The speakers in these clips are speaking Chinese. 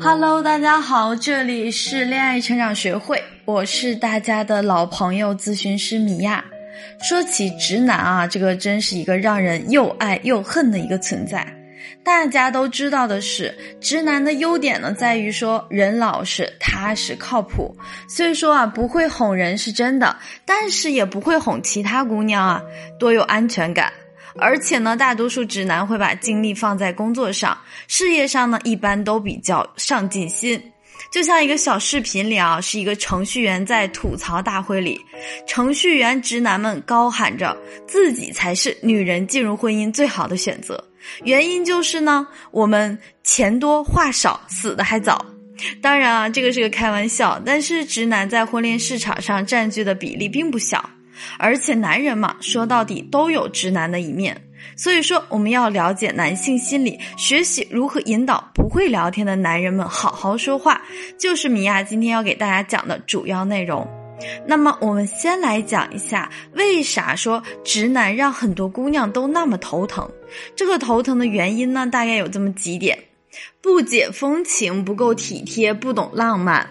Hello，大家好，这里是恋爱成长学会，我是大家的老朋友咨询师米娅。说起直男啊，这个真是一个让人又爱又恨的一个存在。大家都知道的是，直男的优点呢，在于说人老实、踏实、靠谱。虽说啊，不会哄人是真的，但是也不会哄其他姑娘啊，多有安全感。而且呢，大多数直男会把精力放在工作上，事业上呢，一般都比较上进心。就像一个小视频里啊，是一个程序员在吐槽大会里，程序员直男们高喊着自己才是女人进入婚姻最好的选择。原因就是呢，我们钱多话少，死的还早。当然啊，这个是个开玩笑，但是直男在婚恋市场上占据的比例并不小。而且男人嘛，说到底都有直男的一面，所以说我们要了解男性心理，学习如何引导不会聊天的男人们好好说话，就是米娅今天要给大家讲的主要内容。那么我们先来讲一下，为啥说直男让很多姑娘都那么头疼？这个头疼的原因呢，大概有这么几点：不解风情，不够体贴，不懂浪漫。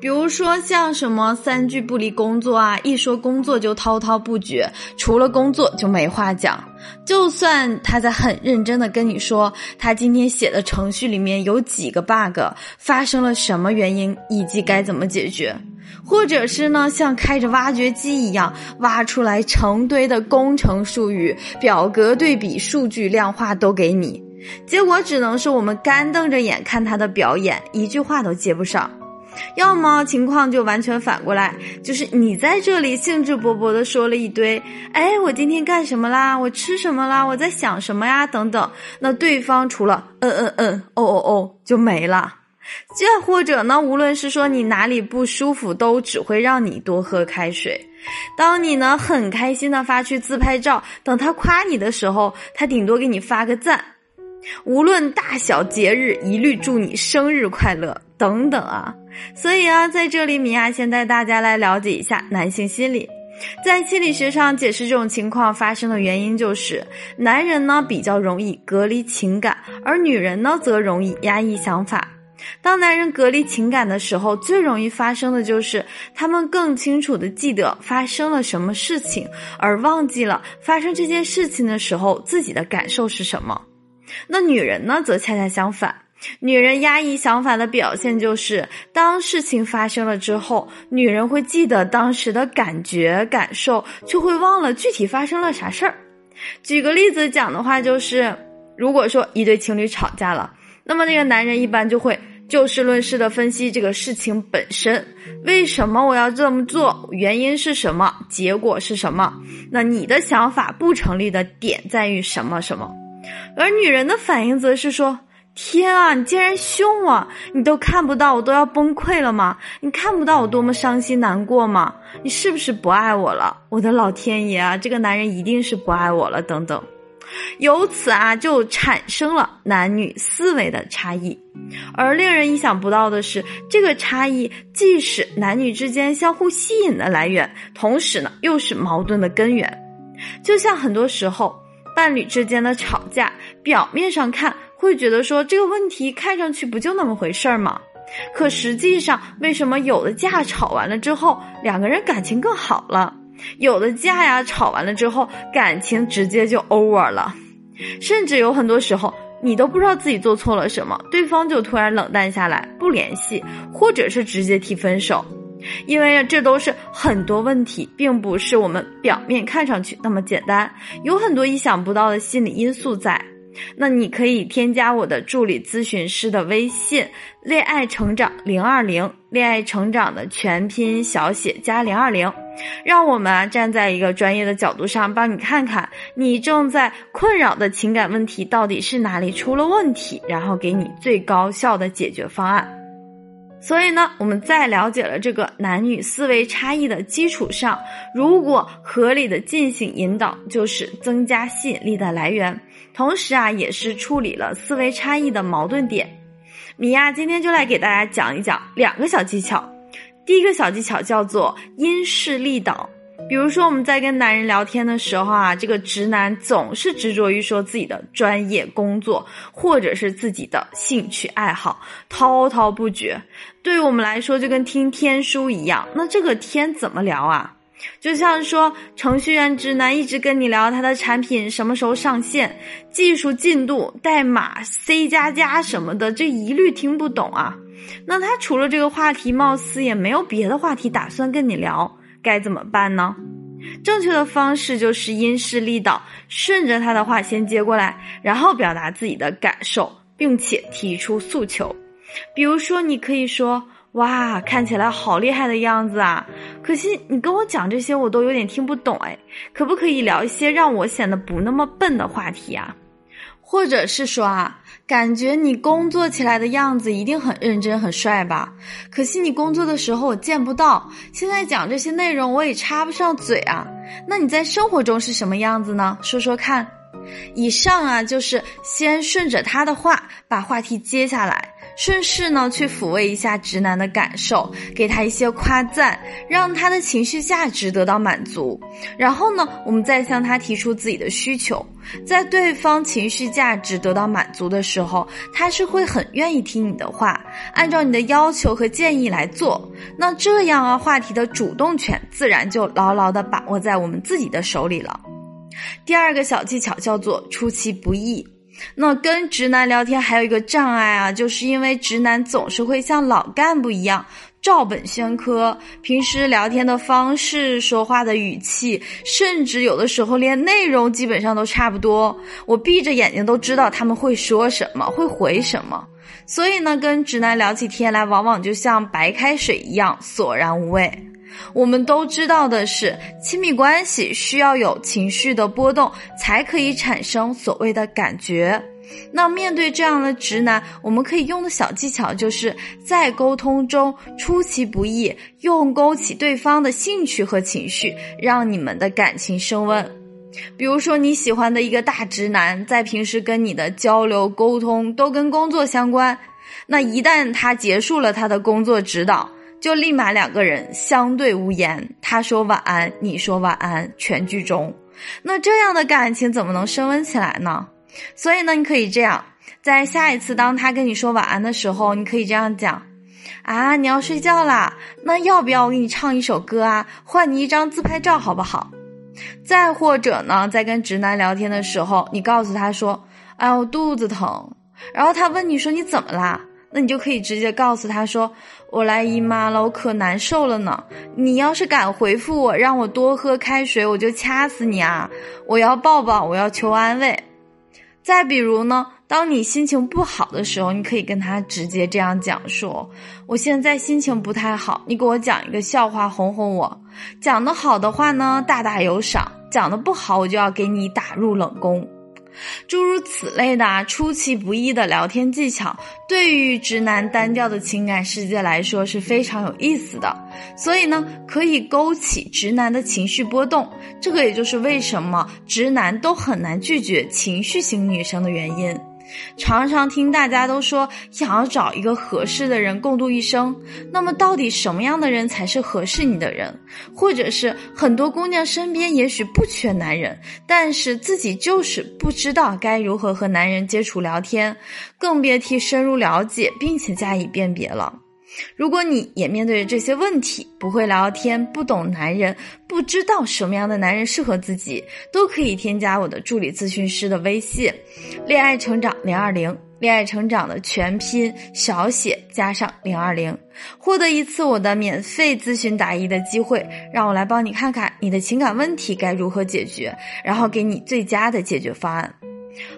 比如说像什么三句不离工作啊，一说工作就滔滔不绝，除了工作就没话讲。就算他在很认真的跟你说，他今天写的程序里面有几个 bug，发生了什么原因，以及该怎么解决，或者是呢，像开着挖掘机一样挖出来成堆的工程术语、表格对比、数据量化都给你，结果只能是我们干瞪着眼看他的表演，一句话都接不上。要么情况就完全反过来，就是你在这里兴致勃勃的说了一堆，哎，我今天干什么啦？我吃什么啦？我在想什么呀？等等。那对方除了嗯嗯嗯，哦哦哦，就没了。这或者呢，无论是说你哪里不舒服，都只会让你多喝开水。当你呢很开心的发去自拍照，等他夸你的时候，他顶多给你发个赞。无论大小节日，一律祝你生日快乐等等啊！所以啊，在这里，米娅先带大家来了解一下男性心理。在心理学上解释这种情况发生的原因，就是男人呢比较容易隔离情感，而女人呢则容易压抑想法。当男人隔离情感的时候，最容易发生的就是他们更清楚的记得发生了什么事情，而忘记了发生这件事情的时候自己的感受是什么。那女人呢，则恰恰相反。女人压抑想法的表现就是，当事情发生了之后，女人会记得当时的感觉感受，却会忘了具体发生了啥事儿。举个例子讲的话，就是如果说一对情侣吵架了，那么那个男人一般就会就事论事的分析这个事情本身，为什么我要这么做，原因是什么，结果是什么？那你的想法不成立的点在于什么什么？而女人的反应则是说：“天啊，你竟然凶我！你都看不到我都要崩溃了吗？你看不到我多么伤心难过吗？你是不是不爱我了？我的老天爷啊，这个男人一定是不爱我了！等等，由此啊，就产生了男女思维的差异。而令人意想不到的是，这个差异既是男女之间相互吸引的来源，同时呢，又是矛盾的根源。就像很多时候。”伴侣之间的吵架，表面上看会觉得说这个问题看上去不就那么回事儿吗？可实际上，为什么有的架吵完了之后，两个人感情更好了？有的架呀，吵完了之后，感情直接就 over 了，甚至有很多时候，你都不知道自己做错了什么，对方就突然冷淡下来，不联系，或者是直接提分手。因为这都是很多问题，并不是我们表面看上去那么简单，有很多意想不到的心理因素在。那你可以添加我的助理咨询师的微信“恋爱成长零二零”，恋爱成长的全拼小写加零二零，让我们啊站在一个专业的角度上帮你看看你正在困扰的情感问题到底是哪里出了问题，然后给你最高效的解决方案。所以呢，我们在了解了这个男女思维差异的基础上，如果合理的进行引导，就是增加吸引力的来源，同时啊，也是处理了思维差异的矛盾点。米娅今天就来给大家讲一讲两个小技巧。第一个小技巧叫做因势利导。比如说我们在跟男人聊天的时候啊，这个直男总是执着于说自己的专业工作或者是自己的兴趣爱好，滔滔不绝。对于我们来说，就跟听天书一样。那这个天怎么聊啊？就像说程序员直男一直跟你聊他的产品什么时候上线、技术进度、代码 C 加加什么的，这一律听不懂啊。那他除了这个话题，貌似也没有别的话题打算跟你聊，该怎么办呢？正确的方式就是因势利导，顺着他的话先接过来，然后表达自己的感受，并且提出诉求。比如说，你可以说。哇，看起来好厉害的样子啊！可惜你跟我讲这些，我都有点听不懂哎。可不可以聊一些让我显得不那么笨的话题啊？或者是说啊，感觉你工作起来的样子一定很认真、很帅吧？可惜你工作的时候我见不到，现在讲这些内容我也插不上嘴啊。那你在生活中是什么样子呢？说说看。以上啊，就是先顺着他的话把话题接下来。顺势呢，去抚慰一下直男的感受，给他一些夸赞，让他的情绪价值得到满足。然后呢，我们再向他提出自己的需求，在对方情绪价值得到满足的时候，他是会很愿意听你的话，按照你的要求和建议来做。那这样啊，话题的主动权自然就牢牢的把握在我们自己的手里了。第二个小技巧叫做出其不意。那跟直男聊天还有一个障碍啊，就是因为直男总是会像老干部一样照本宣科，平时聊天的方式、说话的语气，甚至有的时候连内容基本上都差不多。我闭着眼睛都知道他们会说什么，会回什么。所以呢，跟直男聊起天来，往往就像白开水一样索然无味。我们都知道的是，亲密关系需要有情绪的波动，才可以产生所谓的感觉。那面对这样的直男，我们可以用的小技巧就是在沟通中出其不意，用勾起对方的兴趣和情绪，让你们的感情升温。比如说你喜欢的一个大直男，在平时跟你的交流沟通都跟工作相关，那一旦他结束了他的工作指导。就立马两个人相对无言，他说晚安，你说晚安，全剧终。那这样的感情怎么能升温起来呢？所以呢，你可以这样，在下一次当他跟你说晚安的时候，你可以这样讲：啊，你要睡觉啦？那要不要我给你唱一首歌啊？换你一张自拍照好不好？再或者呢，在跟直男聊天的时候，你告诉他说：哎，我肚子疼。然后他问你说你怎么啦？那你就可以直接告诉他说：“我来姨妈了，我可难受了呢。你要是敢回复我，让我多喝开水，我就掐死你啊！我要抱抱，我要求安慰。”再比如呢，当你心情不好的时候，你可以跟他直接这样讲说：“我现在心情不太好，你给我讲一个笑话哄哄我。讲的好的话呢，大大有赏；讲的不好，我就要给你打入冷宫。”诸如此类的出其不意的聊天技巧，对于直男单调的情感世界来说是非常有意思的。所以呢，可以勾起直男的情绪波动。这个也就是为什么直男都很难拒绝情绪型女生的原因。常常听大家都说想要找一个合适的人共度一生，那么到底什么样的人才是合适你的人？或者是很多姑娘身边也许不缺男人，但是自己就是不知道该如何和男人接触聊天，更别提深入了解并且加以辨别了。如果你也面对着这些问题，不会聊天，不懂男人，不知道什么样的男人适合自己，都可以添加我的助理咨询师的微信，恋爱成长零二零，恋爱成长的全拼小写加上零二零，获得一次我的免费咨询答疑的机会，让我来帮你看看你的情感问题该如何解决，然后给你最佳的解决方案。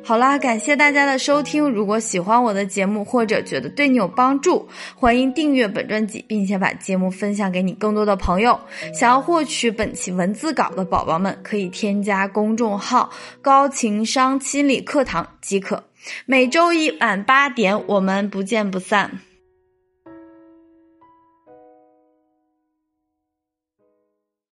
好啦，感谢大家的收听。如果喜欢我的节目，或者觉得对你有帮助，欢迎订阅本专辑，并且把节目分享给你更多的朋友。想要获取本期文字稿的宝宝们，可以添加公众号“高情商心理课堂”即可。每周一晚八点，我们不见不散。